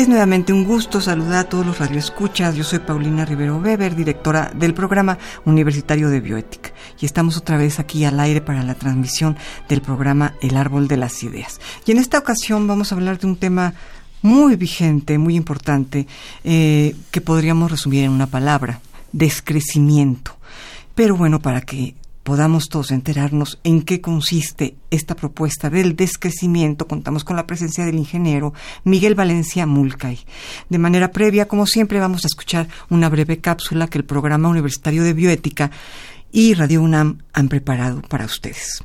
Es nuevamente un gusto saludar a todos los radioescuchas. Yo soy Paulina Rivero Weber, directora del programa universitario de bioética. Y estamos otra vez aquí al aire para la transmisión del programa El Árbol de las Ideas. Y en esta ocasión vamos a hablar de un tema muy vigente, muy importante, eh, que podríamos resumir en una palabra, descrecimiento. Pero bueno, para que podamos todos enterarnos en qué consiste esta propuesta del descrecimiento, contamos con la presencia del ingeniero Miguel Valencia Mulcay. De manera previa, como siempre, vamos a escuchar una breve cápsula que el Programa Universitario de Bioética y Radio UNAM han preparado para ustedes.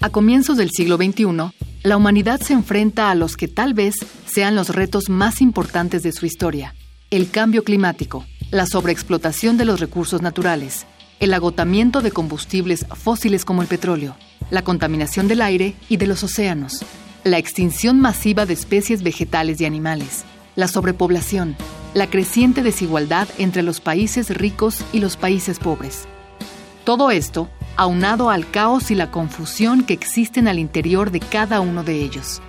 A comienzos del siglo XXI, la humanidad se enfrenta a los que tal vez sean los retos más importantes de su historia, el cambio climático la sobreexplotación de los recursos naturales, el agotamiento de combustibles fósiles como el petróleo, la contaminación del aire y de los océanos, la extinción masiva de especies vegetales y animales, la sobrepoblación, la creciente desigualdad entre los países ricos y los países pobres. Todo esto aunado al caos y la confusión que existen al interior de cada uno de ellos.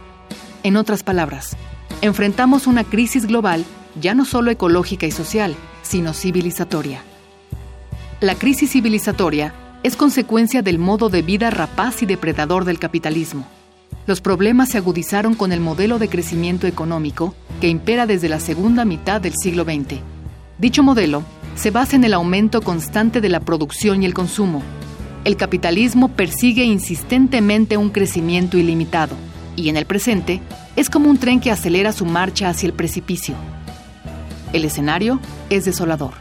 En otras palabras, enfrentamos una crisis global ya no solo ecológica y social, sino civilizatoria. La crisis civilizatoria es consecuencia del modo de vida rapaz y depredador del capitalismo. Los problemas se agudizaron con el modelo de crecimiento económico que impera desde la segunda mitad del siglo XX. Dicho modelo se basa en el aumento constante de la producción y el consumo. El capitalismo persigue insistentemente un crecimiento ilimitado y en el presente es como un tren que acelera su marcha hacia el precipicio. El escenario es desolador.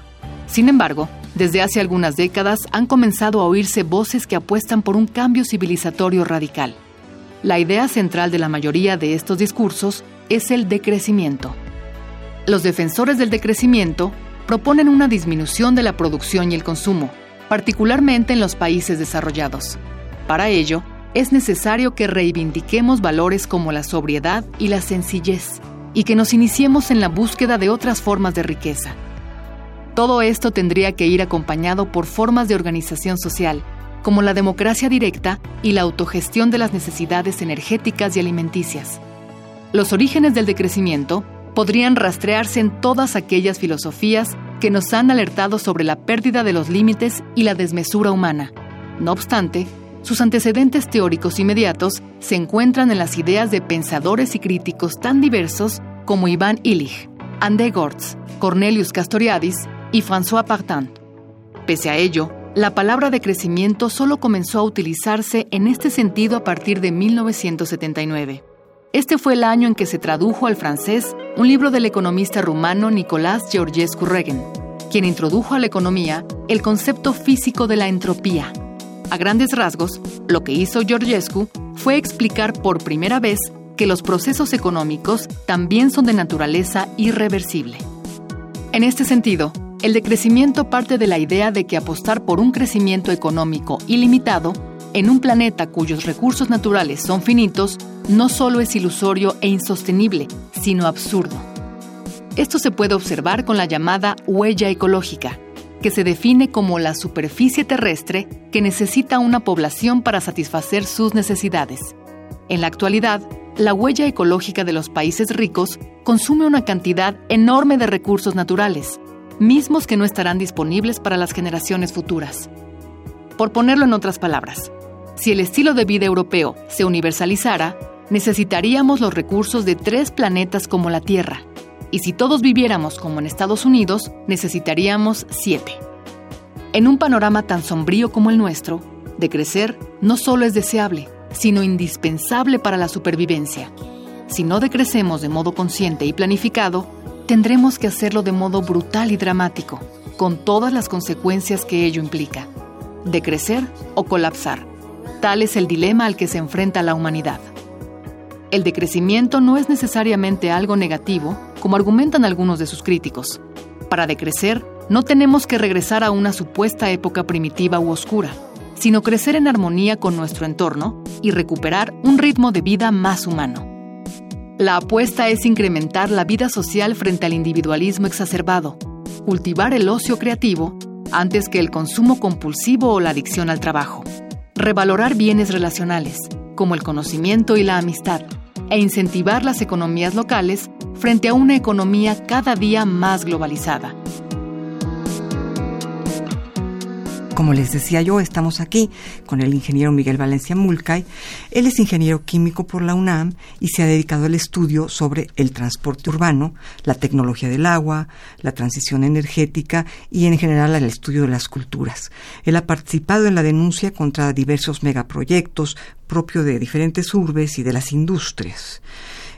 Sin embargo, desde hace algunas décadas han comenzado a oírse voces que apuestan por un cambio civilizatorio radical. La idea central de la mayoría de estos discursos es el decrecimiento. Los defensores del decrecimiento proponen una disminución de la producción y el consumo, particularmente en los países desarrollados. Para ello, es necesario que reivindiquemos valores como la sobriedad y la sencillez, y que nos iniciemos en la búsqueda de otras formas de riqueza. Todo esto tendría que ir acompañado por formas de organización social, como la democracia directa y la autogestión de las necesidades energéticas y alimenticias. Los orígenes del decrecimiento podrían rastrearse en todas aquellas filosofías que nos han alertado sobre la pérdida de los límites y la desmesura humana. No obstante, sus antecedentes teóricos inmediatos se encuentran en las ideas de pensadores y críticos tan diversos como Iván Illich, André Gortz, Cornelius Castoriadis y François Partant. Pese a ello, la palabra de crecimiento solo comenzó a utilizarse en este sentido a partir de 1979. Este fue el año en que se tradujo al francés un libro del economista rumano Nicolás Georgescu Regen, quien introdujo a la economía el concepto físico de la entropía, a grandes rasgos, lo que hizo Georgescu fue explicar por primera vez que los procesos económicos también son de naturaleza irreversible. En este sentido, el decrecimiento parte de la idea de que apostar por un crecimiento económico ilimitado en un planeta cuyos recursos naturales son finitos no solo es ilusorio e insostenible, sino absurdo. Esto se puede observar con la llamada huella ecológica, que se define como la superficie terrestre que necesita una población para satisfacer sus necesidades. En la actualidad, la huella ecológica de los países ricos consume una cantidad enorme de recursos naturales, mismos que no estarán disponibles para las generaciones futuras. Por ponerlo en otras palabras, si el estilo de vida europeo se universalizara, necesitaríamos los recursos de tres planetas como la Tierra, y si todos viviéramos como en Estados Unidos, necesitaríamos siete. En un panorama tan sombrío como el nuestro, de crecer no solo es deseable, sino indispensable para la supervivencia. Si no decrecemos de modo consciente y planificado, tendremos que hacerlo de modo brutal y dramático, con todas las consecuencias que ello implica. decrecer o colapsar. Tal es el dilema al que se enfrenta la humanidad. El decrecimiento no es necesariamente algo negativo, como argumentan algunos de sus críticos. Para decrecer, no tenemos que regresar a una supuesta época primitiva u oscura, sino crecer en armonía con nuestro entorno y recuperar un ritmo de vida más humano. La apuesta es incrementar la vida social frente al individualismo exacerbado, cultivar el ocio creativo antes que el consumo compulsivo o la adicción al trabajo, revalorar bienes relacionales, como el conocimiento y la amistad, e incentivar las economías locales frente a una economía cada día más globalizada. Como les decía yo, estamos aquí con el ingeniero Miguel Valencia Mulcay. Él es ingeniero químico por la UNAM y se ha dedicado al estudio sobre el transporte urbano, la tecnología del agua, la transición energética y en general al estudio de las culturas. Él ha participado en la denuncia contra diversos megaproyectos propios de diferentes urbes y de las industrias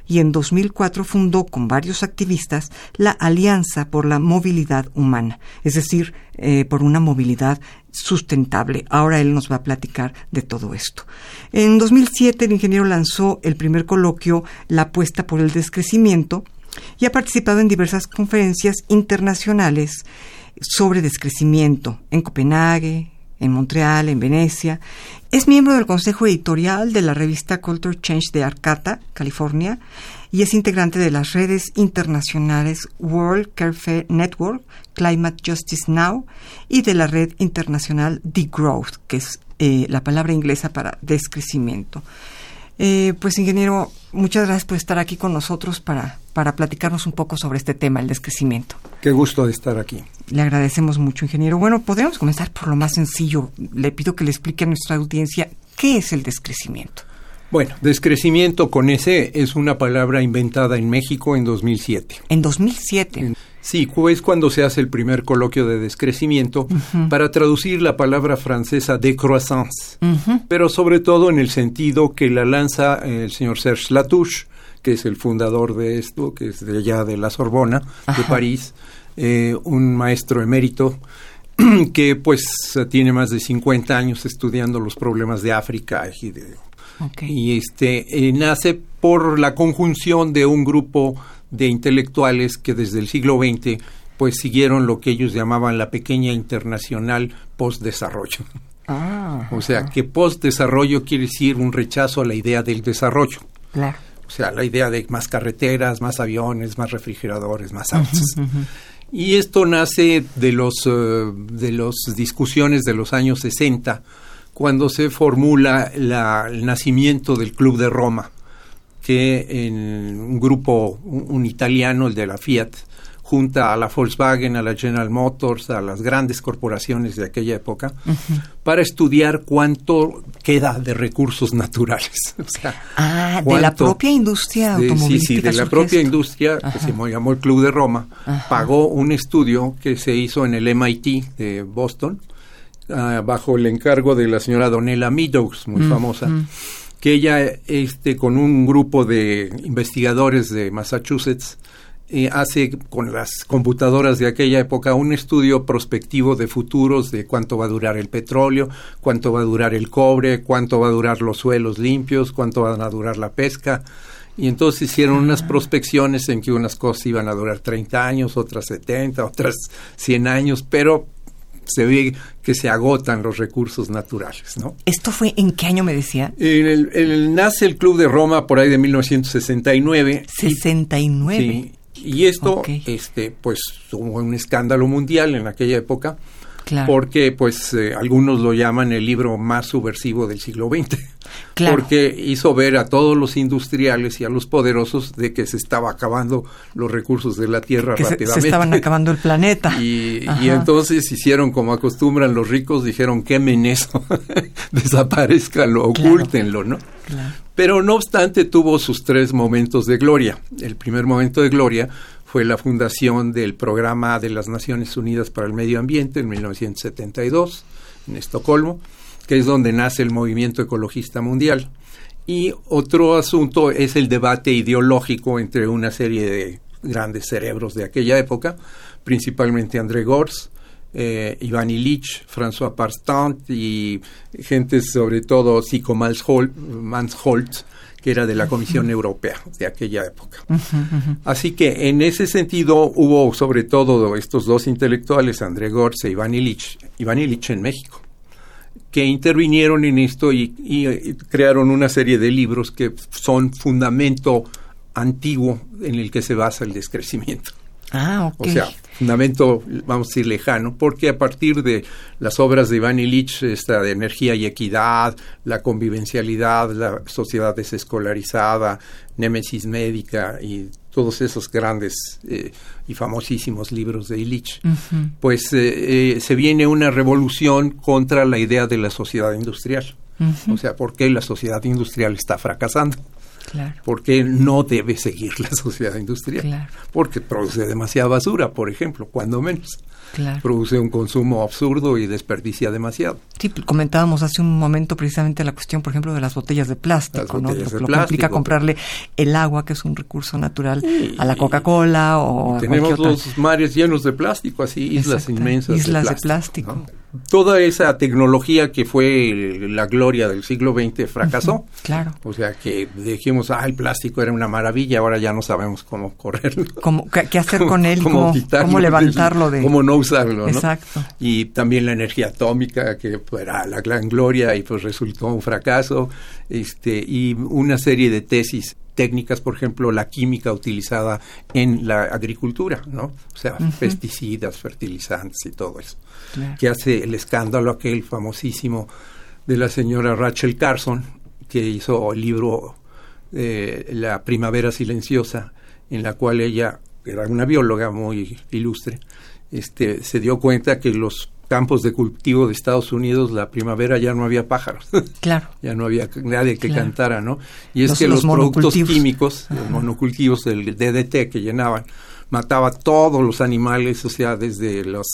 y en 2004 fundó con varios activistas la Alianza por la Movilidad Humana, es decir, eh, por una movilidad sustentable. Ahora él nos va a platicar de todo esto. En 2007 el ingeniero lanzó el primer coloquio La apuesta por el descrecimiento y ha participado en diversas conferencias internacionales sobre descrecimiento en Copenhague, en Montreal, en Venecia. Es miembro del consejo editorial de la revista Culture Change de Arcata, California, y es integrante de las redes internacionales World Care Network, Climate Justice Now, y de la red internacional Degrowth, que es eh, la palabra inglesa para descrecimiento. Eh, pues ingeniero, muchas gracias por estar aquí con nosotros para, para platicarnos un poco sobre este tema, el descrecimiento. Qué gusto de estar aquí. Le agradecemos mucho, ingeniero. Bueno, podríamos comenzar por lo más sencillo. Le pido que le explique a nuestra audiencia qué es el descrecimiento. Bueno, descrecimiento con ese es una palabra inventada en México en 2007. En 2007. Sí, es cuando se hace el primer coloquio de descrecimiento para traducir la palabra francesa décroissance, pero sobre todo en el sentido que la lanza el señor Serge Latouche, que es el fundador de esto, que es de allá de la Sorbona, de París, eh, un maestro emérito que pues tiene más de 50 años estudiando los problemas de África y, y este eh, nace por la conjunción de un grupo de intelectuales que desde el siglo XX pues siguieron lo que ellos llamaban la pequeña internacional postdesarrollo. Ah, o sea, que postdesarrollo quiere decir un rechazo a la idea del desarrollo. Claro. O sea, la idea de más carreteras, más aviones, más refrigeradores, más autos. Y esto nace de los eh, de las discusiones de los años 60, cuando se formula el nacimiento del Club de Roma, que en un grupo, un italiano, el de la Fiat, junta a la Volkswagen, a la General Motors, a las grandes corporaciones de aquella época, para estudiar cuánto queda de recursos naturales. o sea, ah, de la propia industria automovilística. Sí, sí, de la propia industria, que se llamó el Club de Roma, pagó un estudio que se hizo en el MIT de Boston, ah, bajo el encargo de la señora Donella Meadows, muy famosa que ella, este, con un grupo de investigadores de Massachusetts, hace con las computadoras de aquella época un estudio prospectivo de futuros de cuánto va a durar el petróleo, cuánto va a durar el cobre, cuánto va a durar los suelos limpios, cuánto van a durar la pesca. Y entonces hicieron unas ah. prospecciones en que unas cosas iban a durar 30 años, otras 70, otras 100 años, pero se ve que se agotan los recursos naturales, ¿no? ¿Esto fue en qué año me decía? En el, nace el Club de Roma por ahí de 1969. 69. sí, y esto, este, pues, tuvo un escándalo mundial en aquella época, porque, pues, eh, algunos lo llaman el libro más subversivo del siglo XX, porque hizo ver a todos los industriales y a los poderosos de que se estaba acabando los recursos de la tierra rápidamente. Se, estaban acabando el planeta. Y, entonces hicieron como acostumbran los ricos, dijeron quemen eso, desaparezcanlo, ocúltenlo, ¿no? Pero no obstante tuvo sus tres momentos de gloria. El primer momento de gloria fue la fundación del Programa de las Naciones Unidas para el Medio Ambiente en 1972 en Estocolmo, que es donde nace el movimiento ecologista mundial. Y otro asunto es el debate ideológico entre una serie de grandes cerebros de aquella época, principalmente André Gors, eh, Ivan Illich, François Parstant y gente sobre todo Sico Mansholt, que era de la Comisión Europea de aquella época. Así que en ese sentido hubo sobre todo estos dos intelectuales, André Gortz e Iván Illich, Iván Illich en México, que intervinieron en esto y, y, crearon una serie de libros que son fundamento antiguo en el que se basa el descrecimiento. Ah, O sea, fundamento, vamos a decir, lejano, porque a partir de las obras de Iván Illich, esta de energía y equidad, la convivencialidad, la sociedad desescolarizada, Némesis médica y todos esos grandes eh, y famosísimos libros de Illich, pues eh, eh, se viene una revolución contra la idea de la sociedad industrial. O sea, ¿por qué la sociedad industrial está fracasando? Claro. Porque no debe seguir la sociedad industrial. Claro. Porque produce demasiada basura, por ejemplo, cuando menos. Claro. Produce un consumo absurdo y desperdicia demasiado. Sí, comentábamos hace un momento precisamente la cuestión, por ejemplo, de las botellas de plástico, botellas ¿no? de lo que implica comprarle el agua, que es un recurso natural, a la Coca-Cola o a Tenemos otra. los mares llenos de plástico, así, islas Exacto. inmensas Islas de de plástico. plástico. ¿no? Toda esa tecnología que fue la gloria del siglo XX fracasó. Claro. O sea que dijimos, ah, el plástico era una maravilla, ahora ya no sabemos cómo correrlo. ¿Cómo, qué, hacer con él y cómo, quitarlo cómo levantarlo de... Cómo no usarlo, ¿no? Exacto. Y también la energía atómica, que era la gran gloria y pues resultó un fracaso. Este, y una serie de tesis técnicas, por ejemplo, la química utilizada en la agricultura, ¿no? O sea, pesticidas, fertilizantes y todo eso. Claro. Que hace el escándalo aquel famosísimo de la señora Rachel Carson, que hizo el libro eh, La Primavera Silenciosa, en la cual ella, era una bióloga muy ilustre, este, se dio cuenta que los campos de cultivo de Estados Unidos, la primavera ya no había pájaros, Claro. ya no había nadie que Claro. cantara, ¿no? Y es Los- que los los, productos químicos, los monocultivos del DDT que llenaban, mataba todos los animales, o sea, desde los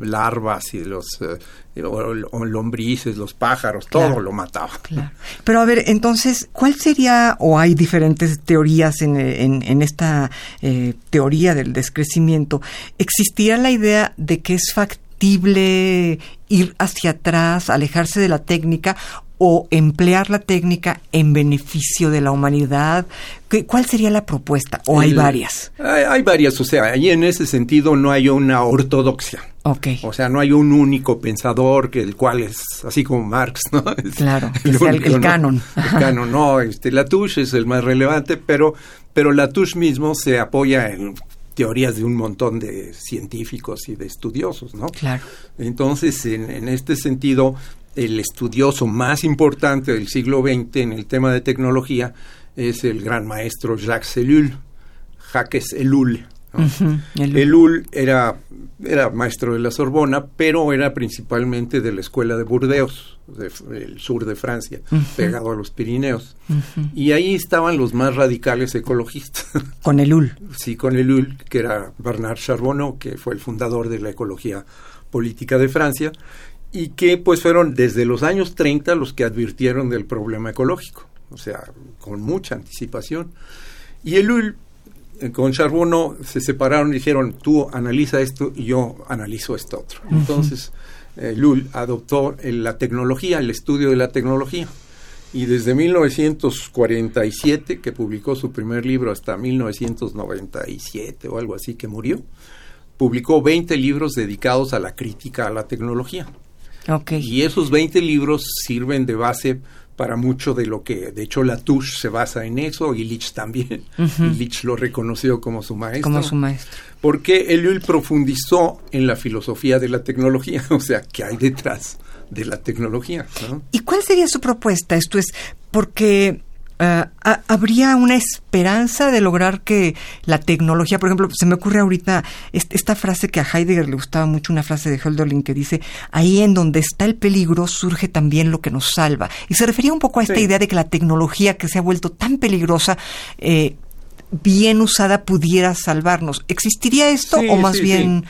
larvas y los eh, o- o lombrices, los pájaros, todo Claro. lo mataba. Claro. Pero a ver, entonces, ¿cuál sería, o hay diferentes teorías en, en- en esta eh, teoría del descrecimiento? ¿Existiría la idea de que es factible ir hacia atrás, alejarse de la técnica o emplear la técnica en beneficio de la humanidad? ¿Qué- ¿Cuál sería la propuesta? ¿O hay El- varias? Hay, hay varias, o sea, ahí en ese sentido no hay una ortodoxia. Ok. O sea, no hay un único pensador que el cual es así como Marx, ¿no? Es Claro, el ¿no? canon. El canon, no, este Latouche es el más relevante, pero pero Latouche mismo se apoya en teorías de un montón de científicos y de estudiosos, ¿no? Claro. Entonces, en, en este sentido, el estudioso más importante del siglo XX en el tema de tecnología es el gran maestro Jacques Ellul, Jacques Ellul. ¿No? Ellul. Ellul era, era maestro de la Sorbona, pero era principalmente de la escuela de Burdeos, del sur de Francia, pegado a los Pirineos. Y ahí estaban los más radicales ecologistas. Con el UL. sí, con Ellul, que era Bernard Charbonneau, que fue el fundador de la ecología política de Francia, y que pues fueron desde los años 30 los que advirtieron del problema ecológico, o sea, con mucha anticipación. Y Ellul eh, con Charbonneau se separaron y dijeron, tú analiza esto y yo analizo esto otro. Entonces, eh, Lul adoptó el- la tecnología, el estudio de la tecnología. Y desde 1947, que publicó su primer libro, hasta 1997 o algo así, que murió, publicó 20 libros dedicados a la crítica a la tecnología. Ok. Y esos 20 libros sirven de base para mucho de lo que, de hecho, Latouche se basa en eso, y Lich también. Lich lo reconoció como su maestro. Como su maestro. Porque Ellul profundizó en la filosofía de la tecnología, o sea, ¿qué hay detrás de la tecnología? ¿no? ¿Y cuál sería su propuesta? Esto es porque ah, ha- habría una esperanza de lograr que la tecnología, por ejemplo, se me ocurre ahorita est- esta frase que a Heidegger le gustaba mucho, una frase de Hölderlin que dice, ahí en donde está el peligro surge también lo que nos salva. Y se refería un poco a esta Sí. idea de que la tecnología que se ha vuelto tan peligrosa, eh, bien usada, pudiera salvarnos. ¿Existiría esto Sí, o más sí, bien...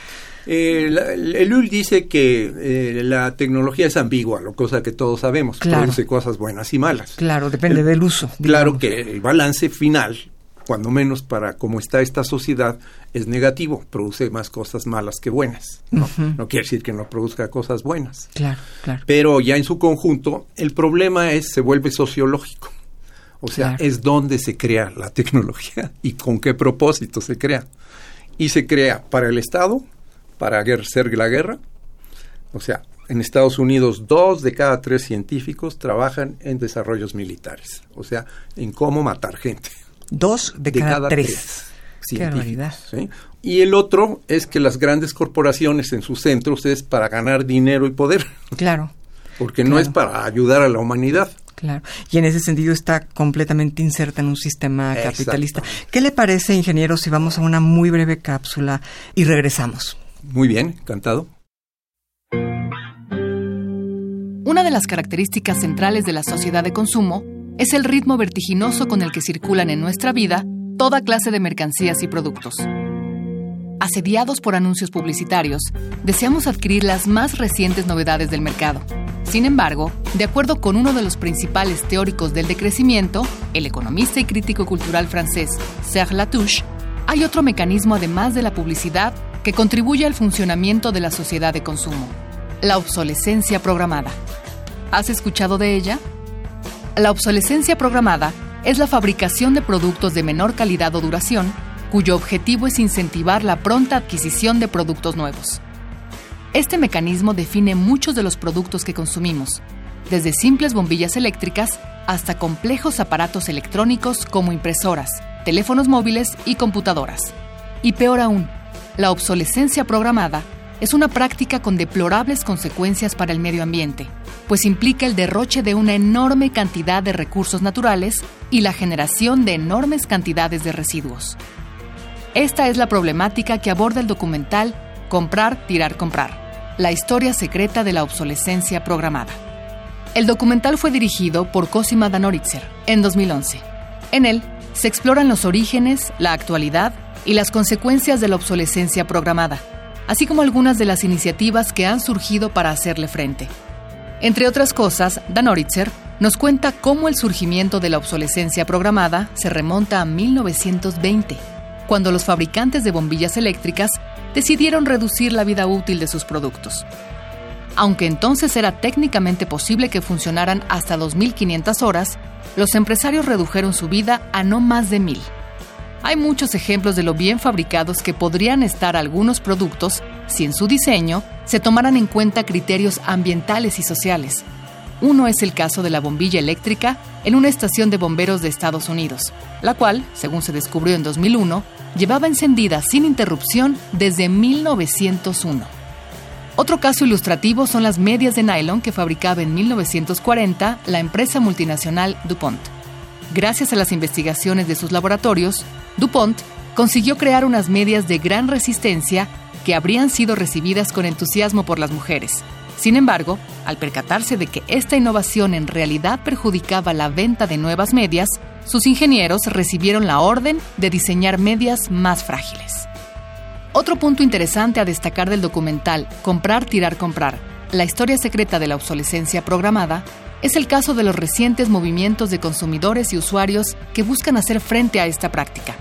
Eh, la- Ellul dice que eh, la tecnología es ambigua, lo cosa que todos sabemos, Claro. produce cosas buenas y malas. Claro, depende El- del uso. Claro que el balance final cuando menos para cómo está esta sociedad, es negativo, produce más cosas malas que buenas. No, no quiere decir que no produzca cosas buenas. Claro, claro. Pero ya en su conjunto, el problema es, se vuelve sociológico. O sea, es donde se crea la tecnología y con qué propósito se crea. Y se crea para el Estado, para hacer la guerra. O sea, en Estados Unidos dos de cada tres científicos trabajan en desarrollos militares, o sea, en cómo matar gente. Dos de, cada, tres. ¿sí? Y el otro es que las grandes corporaciones en sus centros es para ganar dinero y poder. Claro. Porque no es para ayudar a la humanidad. Claro. Y en ese sentido está completamente inserta en un sistema capitalista. ¿Qué le parece, ingeniero, si vamos a una muy breve cápsula y regresamos? Muy bien, encantado. Una de las características centrales de la sociedad de consumo es el ritmo vertiginoso con el que circulan en nuestra vida toda clase de mercancías y productos. Asediados por anuncios publicitarios, deseamos adquirir las más recientes novedades del mercado. Sin embargo, de acuerdo con uno de los principales teóricos del decrecimiento, el economista y crítico cultural francés Serge Latouche, hay otro mecanismo además de la publicidad que contribuye al funcionamiento de la sociedad de consumo, la obsolescencia programada. ¿Has escuchado de ella? La obsolescencia programada es la fabricación de productos de menor calidad o duración, cuyo objetivo es incentivar la pronta adquisición de productos nuevos. Este mecanismo define muchos de los productos que consumimos, desde simples bombillas eléctricas hasta complejos aparatos electrónicos como impresoras, teléfonos móviles y computadoras. Y peor aún, la obsolescencia programada es una práctica con deplorables consecuencias para el medio ambiente, pues implica el derroche de una enorme cantidad de recursos naturales y la generación de enormes cantidades de residuos. Esta es la problemática que aborda el documental Comprar, Tirar, Comprar, la historia secreta de la obsolescencia programada. El documental fue dirigido por Cosima Danoritzer en 2011. En él se exploran los orígenes, la actualidad y las consecuencias de la obsolescencia programada así como algunas de las iniciativas que han surgido para hacerle frente. Entre otras cosas, Dan Oritzer nos cuenta cómo el surgimiento de la obsolescencia programada se remonta a 1920, cuando los fabricantes de bombillas eléctricas decidieron reducir la vida útil de sus productos. Aunque entonces era técnicamente posible que funcionaran hasta 2.500 horas, los empresarios redujeron su vida a no más de 1.000. Hay muchos ejemplos de lo bien fabricados que podrían estar algunos productos si en su diseño se tomaran en cuenta criterios ambientales y sociales. Uno es el caso de la bombilla eléctrica en una estación de bomberos de Estados Unidos, la cual, según se descubrió en 2001, llevaba encendida sin interrupción desde 1901. Otro caso ilustrativo son las medias de nylon que fabricaba en 1940 la empresa multinacional DuPont. Gracias a las investigaciones de sus laboratorios, DuPont consiguió crear unas medias de gran resistencia que habrían sido recibidas con entusiasmo por las mujeres. Sin embargo, al percatarse de que esta innovación en realidad perjudicaba la venta de nuevas medias, sus ingenieros recibieron la orden de diseñar medias más frágiles. Otro punto interesante a destacar del documental Comprar, Tirar, Comprar, la historia secreta de la obsolescencia programada, es el caso de los recientes movimientos de consumidores y usuarios que buscan hacer frente a esta práctica.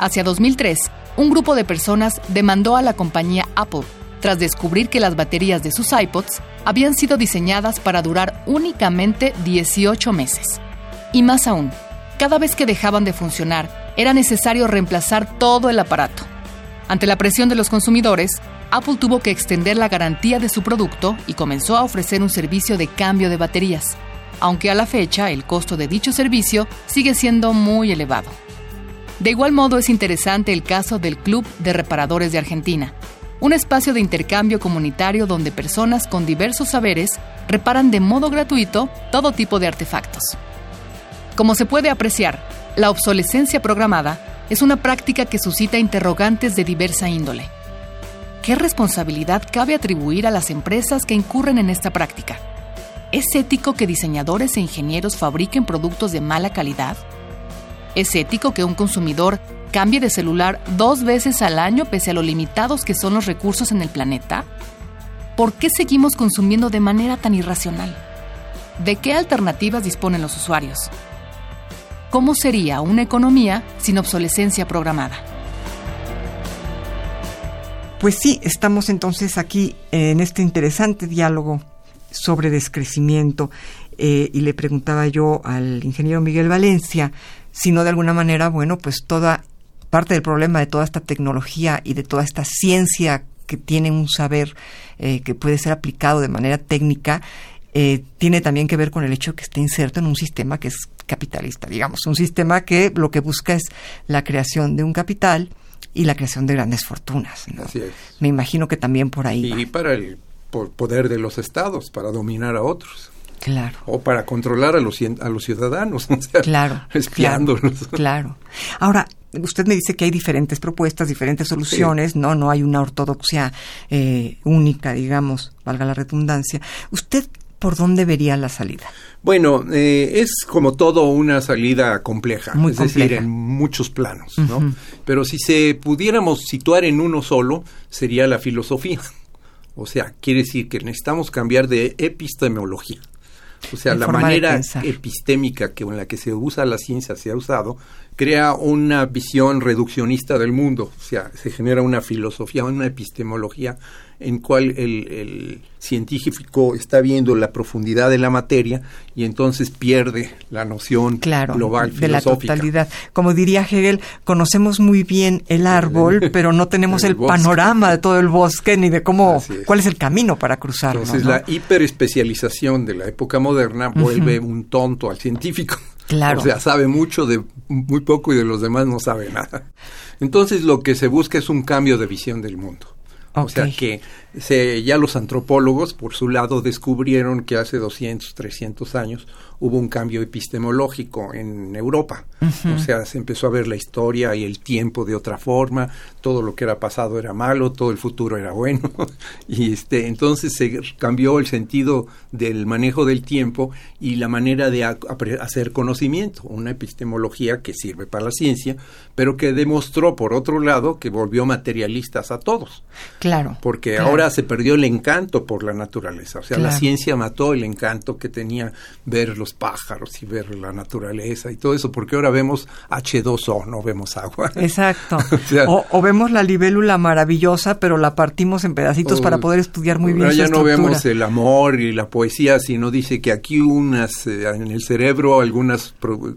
Hacia 2003, un grupo de personas demandó a la compañía Apple tras descubrir que las baterías de sus iPods habían sido diseñadas para durar únicamente 18 meses. Y más aún, cada vez que dejaban de funcionar, era necesario reemplazar todo el aparato. Ante la presión de los consumidores, Apple tuvo que extender la garantía de su producto y comenzó a ofrecer un servicio de cambio de baterías, aunque a la fecha el costo de dicho servicio sigue siendo muy elevado. De igual modo es interesante el caso del Club de Reparadores de Argentina, un espacio de intercambio comunitario donde personas con diversos saberes reparan de modo gratuito todo tipo de artefactos. Como se puede apreciar, la obsolescencia programada es una práctica que suscita interrogantes de diversa índole ¿Qué responsabilidad cabe atribuir a las empresas que incurren en esta práctica? ¿Es ético que diseñadores e ingenieros fabriquen productos de mala calidad? ¿Es ético que un consumidor cambie de celular dos veces al año pese a lo limitados que son los recursos en el planeta? ¿Por qué seguimos consumiendo de manera tan irracional? ¿De qué alternativas disponen los usuarios? ¿Cómo sería una economía sin obsolescencia programada? Pues sí, estamos entonces aquí en este interesante diálogo sobre descrecimiento eh, y le preguntaba yo al ingeniero Miguel Valencia si no de alguna manera, bueno, pues toda parte del problema de toda esta tecnología y de toda esta ciencia que tiene un saber eh, que puede ser aplicado de manera técnica, eh, tiene también que ver con el hecho que esté inserto en un sistema que es capitalista, digamos, un sistema que lo que busca es la creación de un capital y la creación de grandes fortunas. Así es. Me imagino que también por ahí. Y para el poder de los estados, para dominar a otros. Claro. O para controlar a los, a los ciudadanos, claro, espiándolos. Claro, Ahora, usted me dice que hay diferentes propuestas, diferentes soluciones, no, no hay una ortodoxia eh, única, digamos, valga la redundancia. ¿Usted por dónde vería la salida? Bueno, eh, es como todo una salida compleja, es decir, en muchos planos, ¿no? Pero si se pudiéramos situar en uno solo, sería la filosofía. O sea, quiere decir que necesitamos cambiar de epistemología. O sea, la manera epistémica que en la que se usa la ciencia se ha usado crea una visión reduccionista del mundo, o sea, se genera una filosofía, una epistemología en cual el, científico está viendo la profundidad de la materia y entonces pierde la noción global filosófica. de la totalidad. Como diría Hegel, conocemos muy bien el árbol, pero no tenemos el, panorama de todo el bosque ni de cómo cuál es el camino para cruzarlo. Entonces la hiperespecialización de la época moderna vuelve un tonto al científico. Claro. O sea, sabe mucho de muy poco y de los demás no sabe nada. Entonces lo que se busca es un cambio de visión del mundo. O sea que se, ya los antropólogos, por su lado, descubrieron que hace 200, 300 años hubo un cambio epistemológico en Europa. O sea, se empezó a ver la historia y el tiempo de otra forma, todo lo que era pasado era malo, todo el futuro era bueno. y este, entonces se cambió el sentido del manejo del tiempo y la manera de hacer conocimiento, una epistemología que sirve para la ciencia, pero que demostró, por otro lado, que volvió materialistas a todos. Claro. Porque ahora se perdió el encanto por la naturaleza. O sea, la ciencia mató el encanto que tenía ver los pájaros y ver la naturaleza y todo eso, porque ahora vemos H2O, no vemos agua. Exacto. o, vemos la libélula maravillosa, pero la partimos en pedacitos para poder estudiar muy bien. ya no vemos el amor y la poesía, sino dice que aquí unas, eh, en el cerebro, algunos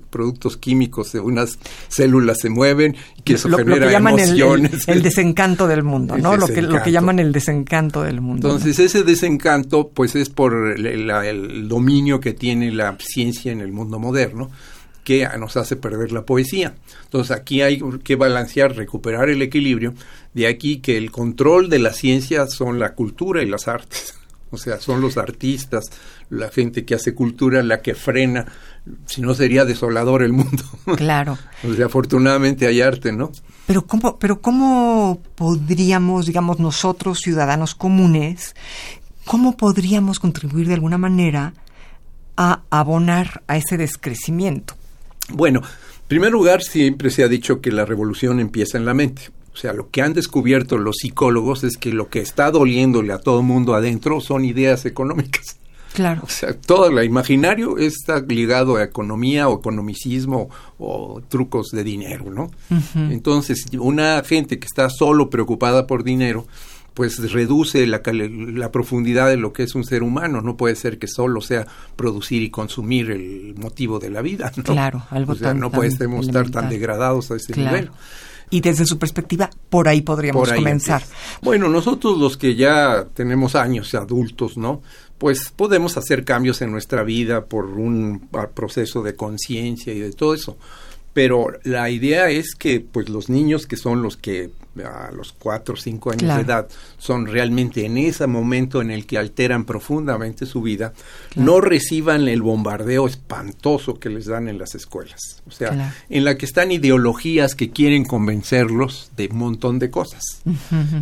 productos químicos, de unas células se mueven y que eso genera emociones. El, desencanto del mundo, ¿no? Lo que, lo que llaman el desencanto del mundo. Entonces, ese desencanto, pues es por el dominio que tiene la ciencia en el mundo moderno que nos hace perder la poesía. Entonces aquí hay que balancear, recuperar el equilibrio, de aquí que el control de la ciencia son la cultura y las artes. O sea, son los artistas, la gente que hace cultura la que frena, si no sería desolador el mundo. Claro. o sea, afortunadamente hay arte, ¿no? Pero cómo, pero cómo podríamos, digamos, nosotros ciudadanos comunes, cómo podríamos contribuir de alguna manera a abonar a ese descrecimiento? Bueno, en primer lugar, siempre se ha dicho que la revolución empieza en la mente. O sea, lo que han descubierto los psicólogos es que lo que está doliéndole a todo el mundo adentro son ideas económicas. Claro. O sea, todo lo imaginario está ligado a economía o economicismo o trucos de dinero, ¿no? Entonces, una gente que está solo preocupada por dinero, pues reduce la, la, profundidad de lo que es un ser humano. No puede ser que solo sea producir y consumir el motivo de la vida. ¿no? Claro, algo o sea, no podemos estar tan degradados a ese nivel. Y desde su perspectiva, por ahí podríamos comenzar. Bueno, nosotros los que ya tenemos años adultos, ¿no? Pues podemos hacer cambios en nuestra vida por un proceso de conciencia y de todo eso pero la idea es que pues los niños que son los que a los cuatro o cinco años de edad son realmente en ese momento en el que alteran profundamente su vida, no reciban el bombardeo espantoso que les dan en las escuelas. O sea, en la que están ideologías que quieren convencerlos de un montón de cosas.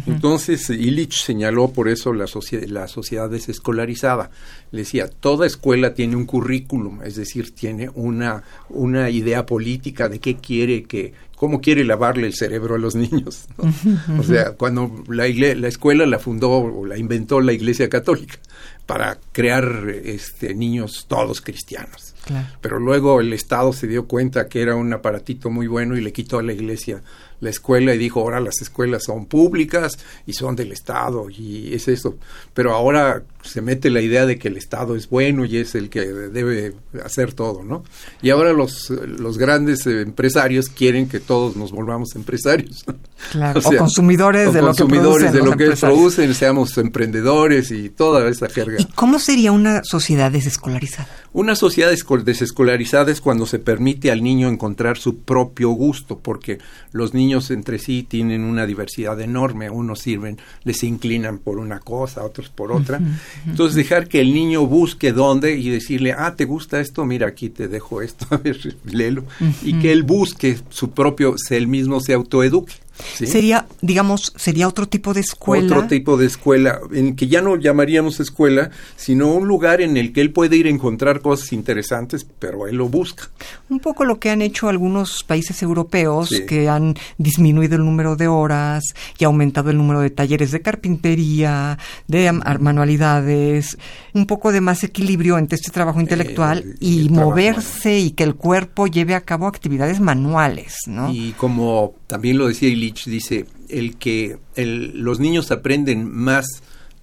Entonces, Illich señaló por eso la, la sociedad desescolarizada. Le decía, toda escuela tiene un currículum, es decir, tiene una, una idea política de qué quiere que cómo quiere lavarle el cerebro a los niños. O sea, cuando la, la escuela la fundó o la inventó la Iglesia Católica. para crear este, niños todos cristianos. Pero luego el Estado se dio cuenta que era un aparatito muy bueno y le quitó a la iglesia la escuela y dijo, ahora las escuelas son públicas y son del Estado y es eso. Pero ahora se mete la idea de que el Estado es bueno y es el que debe hacer todo, ¿no? Y ahora los, los grandes empresarios quieren que todos nos volvamos empresarios. Claro, o, consumidores de lo que producen. de lo que producen, seamos emprendedores y toda esa jerga. ¿Y cómo sería una sociedad desescolarizada? Una sociedad desescolarizada es cuando se permite al niño encontrar su propio gusto, porque los niños entre sí tienen una diversidad enorme, unos sirven, les inclinan por una cosa, otros por otra. Entonces dejar que el niño busque dónde y decirle, ah, ¿te gusta esto? Mira, aquí te dejo esto, a ver, léelo. Y que él busque su propio, él mismo se autoeduque. Sería, digamos, sería otro tipo de escuela. Otro tipo de escuela, en que ya no llamaríamos escuela, sino un lugar en el que él puede ir a encontrar cosas interesantes, pero él lo busca. Un poco lo que han hecho algunos países europeos, que han disminuido el número de horas y aumentado el número de talleres de carpintería, de manualidades, un poco de más equilibrio entre este trabajo eh, intelectual y, moverse y que el cuerpo lleve a cabo actividades manuales, ¿no? Y como también lo decía dice, el que los niños aprenden más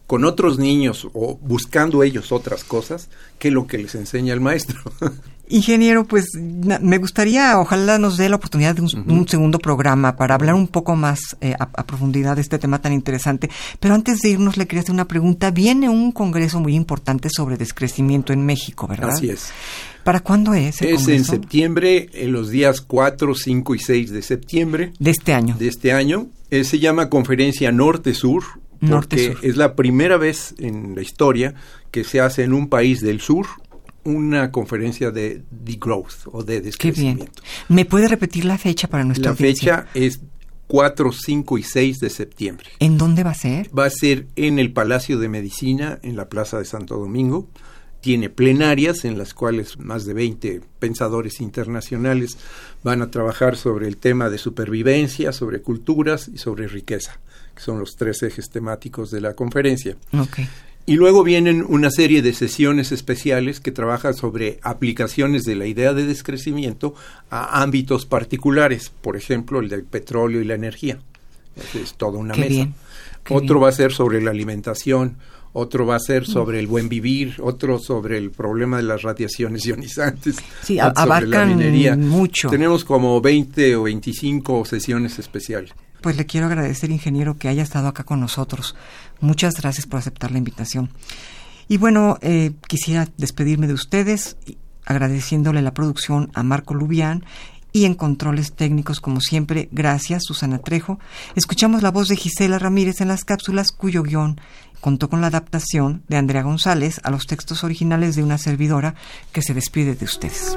con otros niños o buscando ellos otras cosas que lo que les enseña el maestro. Ingeniero, pues me gustaría, ojalá nos dé la oportunidad de un, segundo programa para hablar un poco más eh, a, profundidad de este tema tan interesante. Pero antes de irnos, le quería hacer una pregunta. Viene un congreso muy importante sobre descrecimiento en México, ¿verdad? Así es. ¿Para cuándo es? es en septiembre, en los días 4, 5 y 6 de septiembre. De este año. De este año. Eh, se llama Conferencia Norte-Sur, porque es la primera vez en la historia que se hace en un país del sur una conferencia de degrowth o de descrecimiento. ¿Me puede repetir la fecha para nuestra La fecha es 4, 5 y 6 de septiembre. ¿En dónde va a ser? Va a ser en el Palacio de Medicina, en la Plaza de Santo Domingo. Tiene plenarias en las cuales más de 20 pensadores internacionales van a trabajar sobre el tema de supervivencia, sobre culturas y sobre riqueza, que son los tres ejes temáticos de la conferencia. Okay. Y luego vienen una serie de sesiones especiales que trabajan sobre aplicaciones de la idea de descrecimiento a ámbitos particulares, por ejemplo, el del petróleo y la energía. es toda una mesa. otro va a ser sobre la alimentación, otro va a ser sobre el buen vivir, otro sobre el problema de las radiaciones ionizantes, sí, abarcan mucho. Tenemos como 20 o 25 sesiones especiales. Pues le quiero agradecer, ingeniero, que haya estado acá con nosotros. Muchas gracias por aceptar la invitación. Y bueno, eh, quisiera despedirme de ustedes agradeciéndole la producción a Marco Lubián y en controles técnicos, como siempre, gracias, Susana Trejo. Escuchamos la voz de Gisela Ramírez en las cápsulas, cuyo guion contó con la adaptación de Andrea González a los textos originales de una servidora que se despide de ustedes.